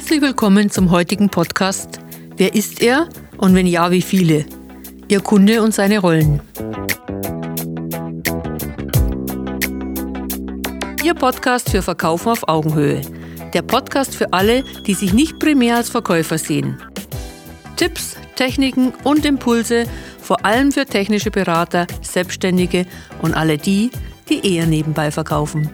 Herzlich willkommen zum heutigen Podcast Wer ist er und wenn ja, wie viele? Ihr Kunde und seine Rollen. Ihr Podcast für Verkaufen auf Augenhöhe. Der Podcast für alle, die sich nicht primär als Verkäufer sehen. Tipps, Techniken und Impulse, vor allem für technische Berater, Selbstständige und alle die, die eher nebenbei verkaufen.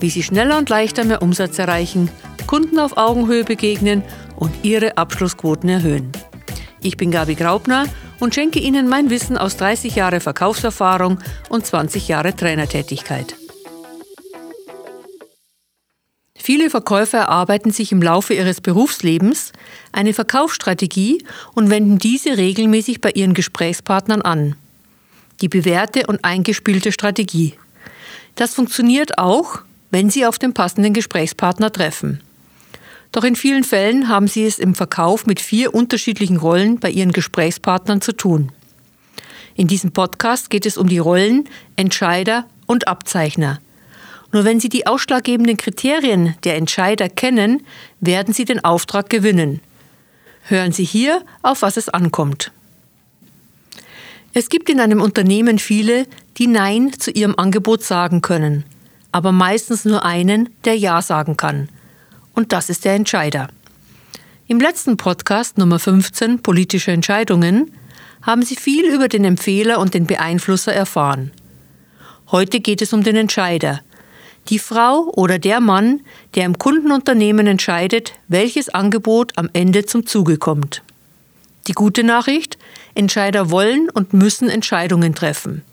Wie sie schneller und leichter mehr Umsatz erreichen, Kunden auf Augenhöhe begegnen und ihre Abschlussquoten erhöhen. Ich bin Gabi Graubner und schenke Ihnen mein Wissen aus 30 Jahre Verkaufserfahrung und 20 Jahre Trainertätigkeit. Viele Verkäufer erarbeiten sich im Laufe ihres Berufslebens eine Verkaufsstrategie und wenden diese regelmäßig bei ihren Gesprächspartnern an. Die bewährte und eingespielte Strategie. Das funktioniert auch, wenn Sie auf den passenden Gesprächspartner treffen. Doch in vielen Fällen haben Sie es im Verkauf mit vier unterschiedlichen Rollen bei Ihren Gesprächspartnern zu tun. In diesem Podcast geht es um die Rollen Entscheider und Abzeichner. Nur wenn Sie die ausschlaggebenden Kriterien der Entscheider kennen, werden Sie den Auftrag gewinnen. Hören Sie hier, auf was es ankommt. Es gibt in einem Unternehmen viele, die Nein zu ihrem Angebot sagen können, aber meistens nur einen, der Ja sagen kann. Und das ist der Entscheider. Im letzten Podcast Nummer 15 Politische Entscheidungen haben Sie viel über den Empfehler und den Beeinflusser erfahren. Heute geht es um den Entscheider, die Frau oder der Mann, der im Kundenunternehmen entscheidet, welches Angebot am Ende zum Zuge kommt. Die gute Nachricht, Entscheider wollen und müssen Entscheidungen treffen.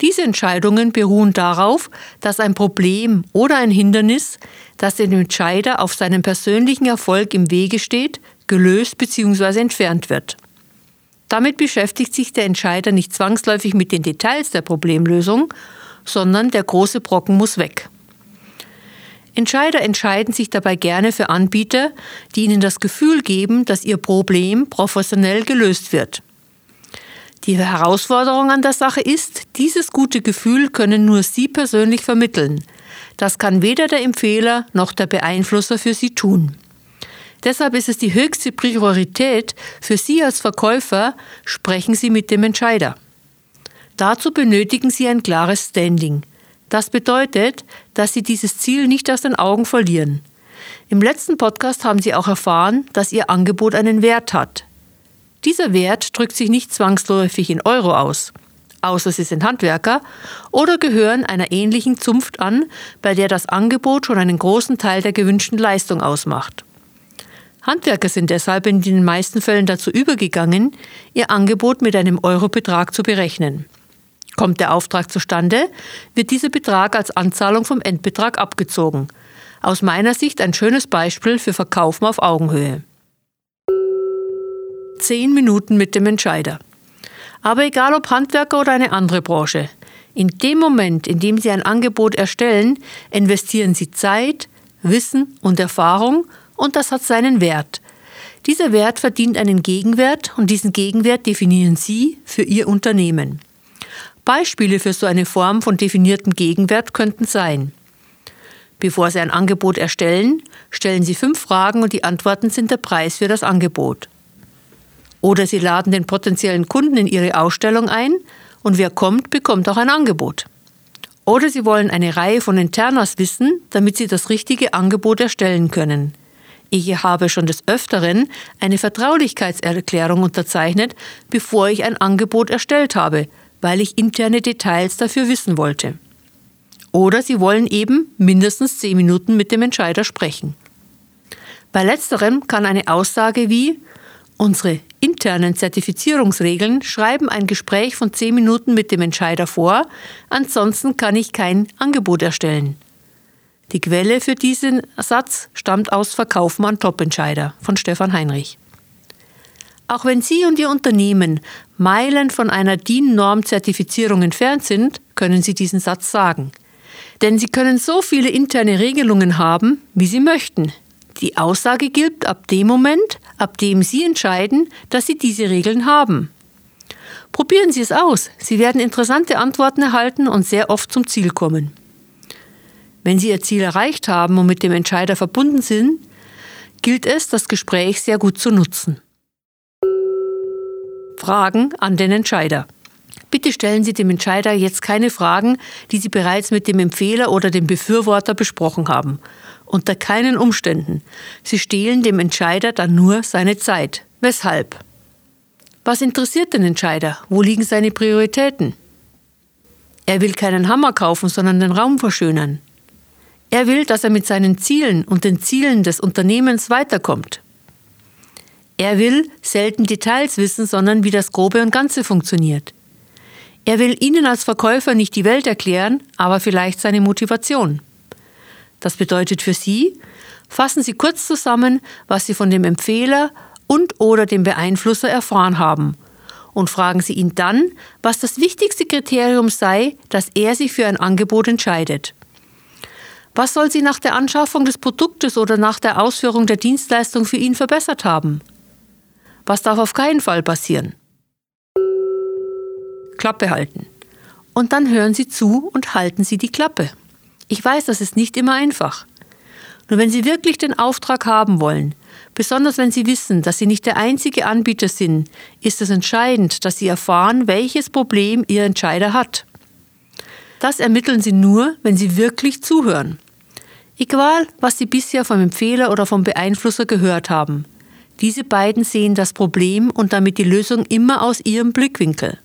Diese Entscheidungen beruhen darauf, dass ein Problem oder ein Hindernis, das dem Entscheider auf seinem persönlichen Erfolg im Wege steht, gelöst bzw. entfernt wird. Damit beschäftigt sich der Entscheider nicht zwangsläufig mit den Details der Problemlösung, sondern der große Brocken muss weg. Entscheider entscheiden sich dabei gerne für Anbieter, die ihnen das Gefühl geben, dass ihr Problem professionell gelöst wird. Die Herausforderung an der Sache ist, dieses gute Gefühl können nur Sie persönlich vermitteln. Das kann weder der Empfehler noch der Beeinflusser für Sie tun. Deshalb ist es die höchste Priorität für Sie als Verkäufer, sprechen Sie mit dem Entscheider. Dazu benötigen Sie ein klares Standing. Das bedeutet, dass Sie dieses Ziel nicht aus den Augen verlieren. Im letzten Podcast haben Sie auch erfahren, dass Ihr Angebot einen Wert hat. Dieser Wert drückt sich nicht zwangsläufig in Euro aus, außer Sie sind Handwerker oder gehören einer ähnlichen Zunft an, bei der das Angebot schon einen großen Teil der gewünschten Leistung ausmacht. Handwerker sind deshalb in den meisten Fällen dazu übergegangen, ihr Angebot mit einem Eurobetrag zu berechnen. Kommt der Auftrag zustande, wird dieser Betrag als Anzahlung vom Endbetrag abgezogen. Aus meiner Sicht ein schönes Beispiel für Verkaufen auf Augenhöhe. Zehn Minuten mit dem Entscheider. Aber egal ob Handwerker oder eine andere Branche, in dem Moment, in dem Sie ein Angebot erstellen, investieren Sie Zeit, Wissen und Erfahrung und das hat seinen Wert. Dieser Wert verdient einen Gegenwert und diesen Gegenwert definieren Sie für Ihr Unternehmen. Beispiele für so eine Form von definierten Gegenwert könnten sein. Bevor Sie ein Angebot erstellen, stellen Sie fünf Fragen und die Antworten sind der Preis für das Angebot. Oder Sie laden den potenziellen Kunden in Ihre Ausstellung ein und wer kommt, bekommt auch ein Angebot. Oder Sie wollen eine Reihe von Internas wissen, damit Sie das richtige Angebot erstellen können. Ich habe schon des Öfteren eine Vertraulichkeitserklärung unterzeichnet, bevor ich ein Angebot erstellt habe, weil ich interne Details dafür wissen wollte. Oder Sie wollen eben mindestens zehn Minuten mit dem Entscheider sprechen. Bei letzterem kann eine Aussage wie Unsere internen Zertifizierungsregeln schreiben ein Gespräch von zehn Minuten mit dem Entscheider vor, ansonsten kann ich kein Angebot erstellen. Die Quelle für diesen Satz stammt aus Verkaufen an Topentscheider von Stefan Heinrich. Auch wenn Sie und Ihr Unternehmen Meilen von einer DIN-Norm-Zertifizierung entfernt sind, können Sie diesen Satz sagen. Denn Sie können so viele interne Regelungen haben, wie Sie möchten. Die Aussage gilt ab dem Moment, ab dem Sie entscheiden, dass Sie diese Regeln haben. Probieren Sie es aus. Sie werden interessante Antworten erhalten und sehr oft zum Ziel kommen. Wenn Sie Ihr Ziel erreicht haben und mit dem Entscheider verbunden sind, gilt es, das Gespräch sehr gut zu nutzen. Fragen an den Entscheider. Bitte stellen Sie dem Entscheider jetzt keine Fragen, die Sie bereits mit dem Empfehler oder dem Befürworter besprochen haben. Unter keinen Umständen. Sie stehlen dem Entscheider dann nur seine Zeit. Weshalb? Was interessiert den Entscheider? Wo liegen seine Prioritäten? Er will keinen Hammer kaufen, sondern den Raum verschönern. Er will, dass er mit seinen Zielen und den Zielen des Unternehmens weiterkommt. Er will selten Details wissen, sondern wie das Grobe und Ganze funktioniert. Er will Ihnen als Verkäufer nicht die Welt erklären, aber vielleicht seine Motivation. Das bedeutet für Sie, fassen Sie kurz zusammen, was Sie von dem Empfehler und oder dem Beeinflusser erfahren haben und fragen Sie ihn dann, was das wichtigste Kriterium sei, dass er sich für ein Angebot entscheidet. Was soll sie nach der Anschaffung des Produktes oder nach der Ausführung der Dienstleistung für ihn verbessert haben? Was darf auf keinen Fall passieren? Klappe halten. Und dann hören Sie zu und halten Sie die Klappe. Ich weiß, das ist nicht immer einfach. Nur wenn Sie wirklich den Auftrag haben wollen, besonders wenn Sie wissen, dass Sie nicht der einzige Anbieter sind, ist es entscheidend, dass Sie erfahren, welches Problem Ihr Entscheider hat. Das ermitteln Sie nur, wenn Sie wirklich zuhören. Egal, was Sie bisher vom Empfehler oder vom Beeinflusser gehört haben. Diese beiden sehen das Problem und damit die Lösung immer aus ihrem Blickwinkel.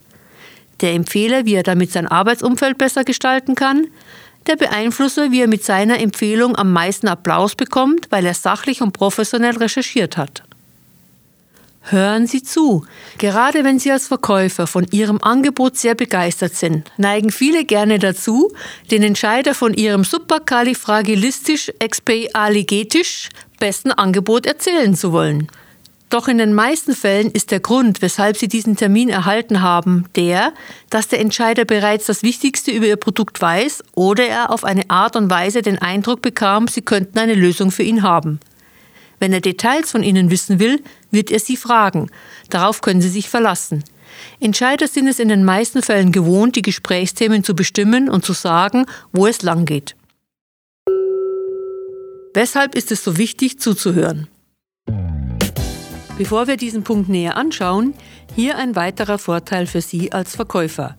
Der Empfehler, wie er damit sein Arbeitsumfeld besser gestalten kann, der Beeinflusser, wie er mit seiner Empfehlung am meisten Applaus bekommt, weil er sachlich und professionell recherchiert hat. Hören Sie zu. Gerade wenn Sie als Verkäufer von Ihrem Angebot sehr begeistert sind, neigen viele gerne dazu, den Entscheider von Ihrem superkalifragilistisch-expialigetisch besten Angebot erzählen zu wollen. Doch in den meisten Fällen ist der Grund, weshalb Sie diesen Termin erhalten haben, der, dass der Entscheider bereits das Wichtigste über Ihr Produkt weiß oder er auf eine Art und Weise den Eindruck bekam, Sie könnten eine Lösung für ihn haben. Wenn er Details von Ihnen wissen will, wird er Sie fragen. Darauf können Sie sich verlassen. Entscheider sind es in den meisten Fällen gewohnt, die Gesprächsthemen zu bestimmen und zu sagen, wo es lang geht. Weshalb ist es so wichtig zuzuhören? Bevor wir diesen Punkt näher anschauen, hier ein weiterer Vorteil für Sie als Verkäufer.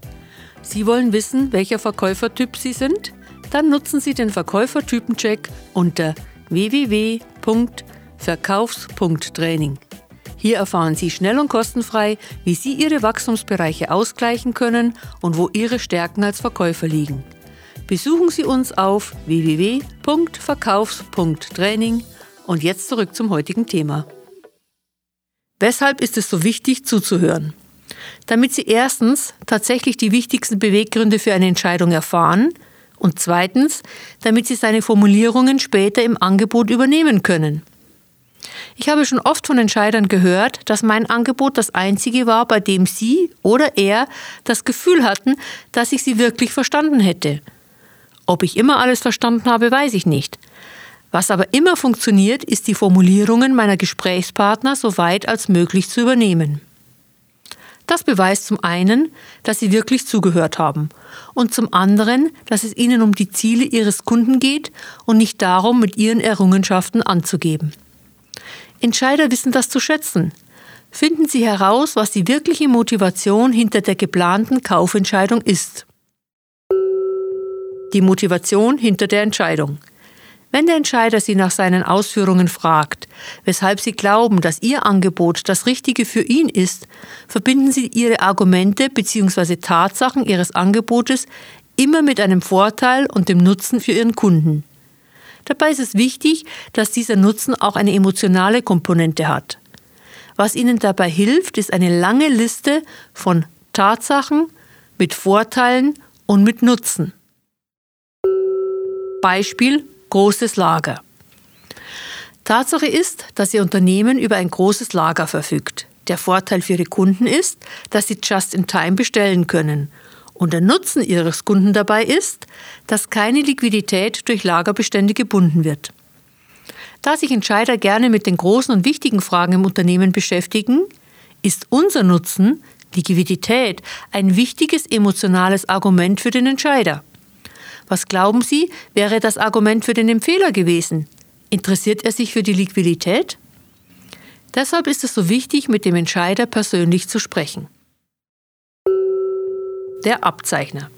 Sie wollen wissen, welcher Verkäufertyp Sie sind? Dann nutzen Sie den Verkäufertypencheck unter www.verkaufs.training. Hier erfahren Sie schnell und kostenfrei, wie Sie Ihre Wachstumsbereiche ausgleichen können und wo Ihre Stärken als Verkäufer liegen. Besuchen Sie uns auf www.verkaufs.training und jetzt zurück zum heutigen Thema. Weshalb ist es so wichtig zuzuhören? Damit Sie erstens tatsächlich die wichtigsten Beweggründe für eine Entscheidung erfahren und zweitens, damit Sie seine Formulierungen später im Angebot übernehmen können. Ich habe schon oft von Entscheidern gehört, dass mein Angebot das einzige war, bei dem sie oder er das Gefühl hatten, dass ich sie wirklich verstanden hätte. Ob ich immer alles verstanden habe, weiß ich nicht. Was aber immer funktioniert, ist die Formulierungen meiner Gesprächspartner so weit als möglich zu übernehmen. Das beweist zum einen, dass sie wirklich zugehört haben und zum anderen, dass es ihnen um die Ziele ihres Kunden geht und nicht darum, mit ihren Errungenschaften anzugeben. Entscheider wissen das zu schätzen. Finden Sie heraus, was die wirkliche Motivation hinter der geplanten Kaufentscheidung ist. Die Motivation hinter der Entscheidung. Wenn der Entscheider Sie nach seinen Ausführungen fragt, weshalb Sie glauben, dass Ihr Angebot das Richtige für ihn ist, verbinden Sie Ihre Argumente bzw. Tatsachen Ihres Angebotes immer mit einem Vorteil und dem Nutzen für Ihren Kunden. Dabei ist es wichtig, dass dieser Nutzen auch eine emotionale Komponente hat. Was Ihnen dabei hilft, ist eine lange Liste von Tatsachen mit Vorteilen und mit Nutzen. Beispiel großes Lager. Tatsache ist, dass Ihr Unternehmen über ein großes Lager verfügt. Der Vorteil für Ihre Kunden ist, dass Sie just in time bestellen können. Und der Nutzen Ihres Kunden dabei ist, dass keine Liquidität durch Lagerbestände gebunden wird. Da sich Entscheider gerne mit den großen und wichtigen Fragen im Unternehmen beschäftigen, ist unser Nutzen, Liquidität, ein wichtiges emotionales Argument für den Entscheider. Was glauben Sie, wäre das Argument für den Empfehler gewesen? Interessiert er sich für die Liquidität? Deshalb ist es so wichtig, mit dem Entscheider persönlich zu sprechen. Der Abzeichner.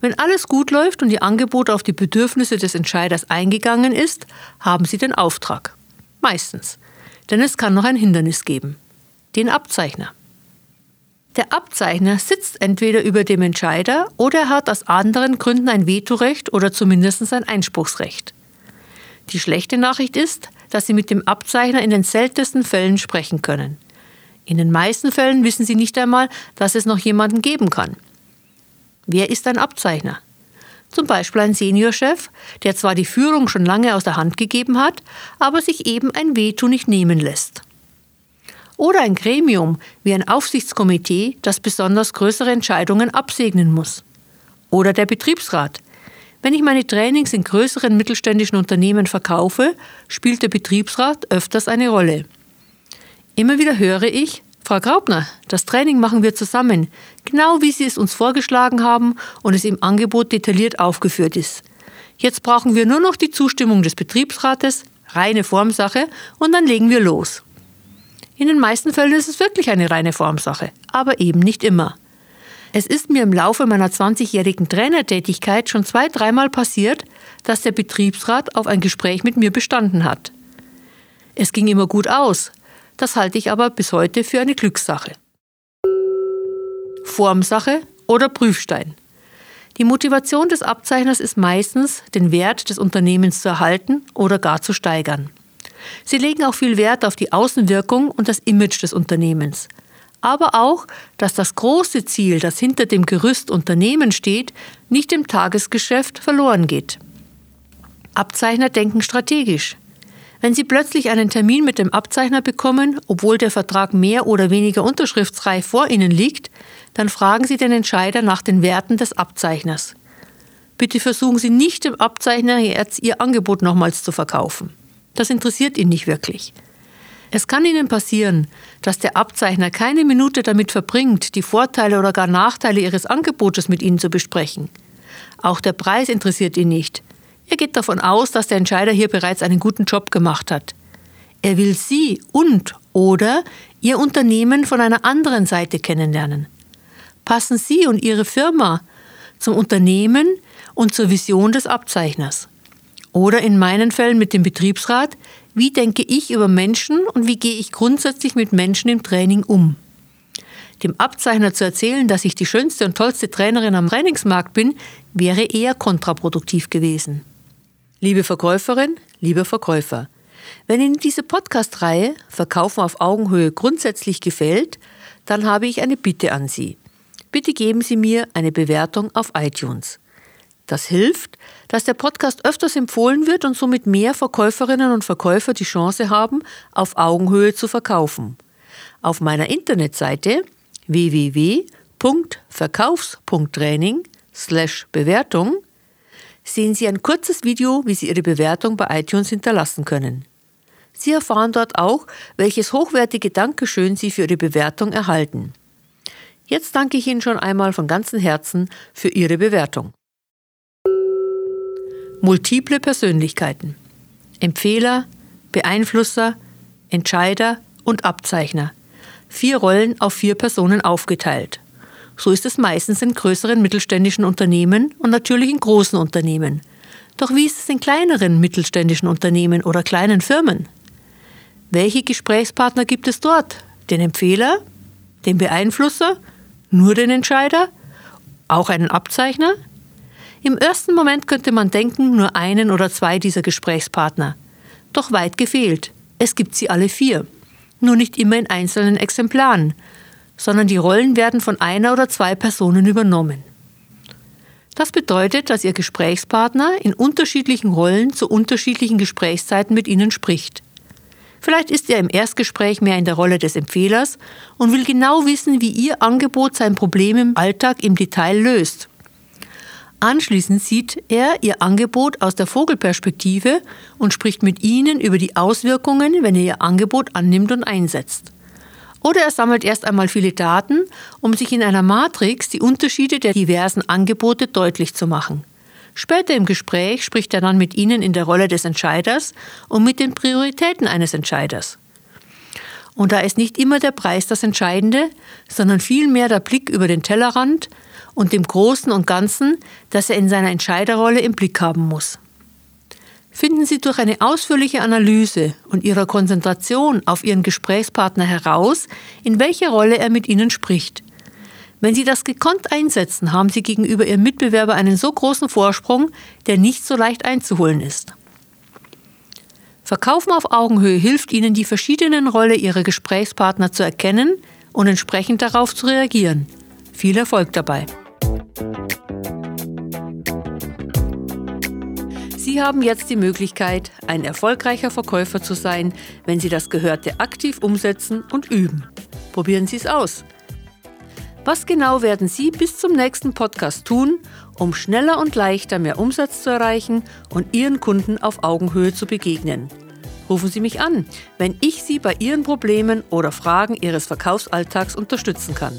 Wenn alles gut läuft und Ihr Angebot auf die Bedürfnisse des Entscheiders eingegangen ist, haben Sie den Auftrag. Meistens. Denn es kann noch ein Hindernis geben. Den Abzeichner. Der Abzeichner sitzt entweder über dem Entscheider oder er hat aus anderen Gründen ein Vetorecht oder zumindest ein Einspruchsrecht. Die schlechte Nachricht ist, dass Sie mit dem Abzeichner in den seltensten Fällen sprechen können. In den meisten Fällen wissen Sie nicht einmal, dass es noch jemanden geben kann. Wer ist ein Abzeichner? Zum Beispiel ein Seniorchef, der zwar die Führung schon lange aus der Hand gegeben hat, aber sich eben ein Veto nicht nehmen lässt. Oder ein Gremium wie ein Aufsichtskomitee, das besonders größere Entscheidungen absegnen muss. Oder der Betriebsrat. Wenn ich meine Trainings in größeren mittelständischen Unternehmen verkaufe, spielt der Betriebsrat öfters eine Rolle. Immer wieder höre ich, Frau Graubner, das Training machen wir zusammen, genau wie Sie es uns vorgeschlagen haben und es im Angebot detailliert aufgeführt ist. Jetzt brauchen wir nur noch die Zustimmung des Betriebsrates, reine Formsache, und dann legen wir los. In den meisten Fällen ist es wirklich eine reine Formsache, aber eben nicht immer. Es ist mir im Laufe meiner 20-jährigen Trainertätigkeit schon zwei, dreimal passiert, dass der Betriebsrat auf ein Gespräch mit mir bestanden hat. Es ging immer gut aus, das halte ich aber bis heute für eine Glückssache. Formsache oder Prüfstein. Die Motivation des Abzeichners ist meistens, den Wert des Unternehmens zu erhalten oder gar zu steigern. Sie legen auch viel Wert auf die Außenwirkung und das Image des Unternehmens. Aber auch, dass das große Ziel, das hinter dem Gerüst Unternehmen steht, nicht im Tagesgeschäft verloren geht. Abzeichner denken strategisch. Wenn Sie plötzlich einen Termin mit dem Abzeichner bekommen, obwohl der Vertrag mehr oder weniger unterschriftsreif vor Ihnen liegt, dann fragen Sie den Entscheider nach den Werten des Abzeichners. Bitte versuchen Sie nicht dem Abzeichner jetzt Ihr Angebot nochmals zu verkaufen. Das interessiert ihn nicht wirklich. Es kann Ihnen passieren, dass der Abzeichner keine Minute damit verbringt, die Vorteile oder gar Nachteile Ihres Angebotes mit Ihnen zu besprechen. Auch der Preis interessiert ihn nicht. Er geht davon aus, dass der Entscheider hier bereits einen guten Job gemacht hat. Er will Sie und oder Ihr Unternehmen von einer anderen Seite kennenlernen. Passen Sie und Ihre Firma zum Unternehmen und zur Vision des Abzeichners. Oder in meinen Fällen mit dem Betriebsrat, wie denke ich über Menschen und wie gehe ich grundsätzlich mit Menschen im Training um. Dem Abzeichner zu erzählen, dass ich die schönste und tollste Trainerin am Trainingsmarkt bin, wäre eher kontraproduktiv gewesen. Liebe Verkäuferin, lieber Verkäufer, wenn Ihnen diese Podcast-Reihe Verkaufen auf Augenhöhe grundsätzlich gefällt, dann habe ich eine Bitte an Sie. Bitte geben Sie mir eine Bewertung auf iTunes. Das hilft, dass der Podcast öfters empfohlen wird und somit mehr Verkäuferinnen und Verkäufer die Chance haben, auf Augenhöhe zu verkaufen. Auf meiner Internetseite www.verkaufs.training/bewertung sehen Sie ein kurzes Video, wie Sie Ihre Bewertung bei iTunes hinterlassen können. Sie erfahren dort auch, welches hochwertige Dankeschön Sie für Ihre Bewertung erhalten. Jetzt danke ich Ihnen schon einmal von ganzem Herzen für Ihre Bewertung. Multiple Persönlichkeiten. Empfehler, Beeinflusser, Entscheider und Abzeichner. Vier Rollen auf vier Personen aufgeteilt. So ist es meistens in größeren mittelständischen Unternehmen und natürlich in großen Unternehmen. Doch wie ist es in kleineren mittelständischen Unternehmen oder kleinen Firmen? Welche Gesprächspartner gibt es dort? Den Empfehler? Den Beeinflusser? Nur den Entscheider? Auch einen Abzeichner? Im ersten Moment könnte man denken, nur einen oder zwei dieser Gesprächspartner. Doch weit gefehlt. Es gibt sie alle vier. Nur nicht immer in einzelnen Exemplaren, sondern die Rollen werden von einer oder zwei Personen übernommen. Das bedeutet, dass Ihr Gesprächspartner in unterschiedlichen Rollen zu unterschiedlichen Gesprächszeiten mit Ihnen spricht. Vielleicht ist er im Erstgespräch mehr in der Rolle des Empfehlers und will genau wissen, wie Ihr Angebot sein Problem im Alltag im Detail löst Anschließend sieht er ihr Angebot aus der Vogelperspektive und spricht mit ihnen über die Auswirkungen, wenn er ihr Angebot annimmt und einsetzt. Oder er sammelt erst einmal viele Daten, um sich in einer Matrix die Unterschiede der diversen Angebote deutlich zu machen. Später im Gespräch spricht er dann mit Ihnen in der Rolle des Entscheiders und mit den Prioritäten eines Entscheiders. Und da ist nicht immer der Preis das Entscheidende, sondern vielmehr der Blick über den Tellerrand und dem Großen und Ganzen, das er in seiner Entscheiderrolle im Blick haben muss. Finden Sie durch eine ausführliche Analyse und Ihrer Konzentration auf Ihren Gesprächspartner heraus, in welcher Rolle er mit Ihnen spricht. Wenn Sie das gekonnt einsetzen, haben Sie gegenüber Ihrem Mitbewerber einen so großen Vorsprung, der nicht so leicht einzuholen ist. Verkaufen auf Augenhöhe hilft Ihnen, die verschiedenen Rollen Ihrer Gesprächspartner zu erkennen und entsprechend darauf zu reagieren. Viel Erfolg dabei! Sie haben jetzt die Möglichkeit, ein erfolgreicher Verkäufer zu sein, wenn Sie das Gehörte aktiv umsetzen und üben. Probieren Sie es aus. Was genau werden Sie bis zum nächsten Podcast tun, um schneller und leichter mehr Umsatz zu erreichen und Ihren Kunden auf Augenhöhe zu begegnen? Rufen Sie mich an, wenn ich Sie bei Ihren Problemen oder Fragen Ihres Verkaufsalltags unterstützen kann.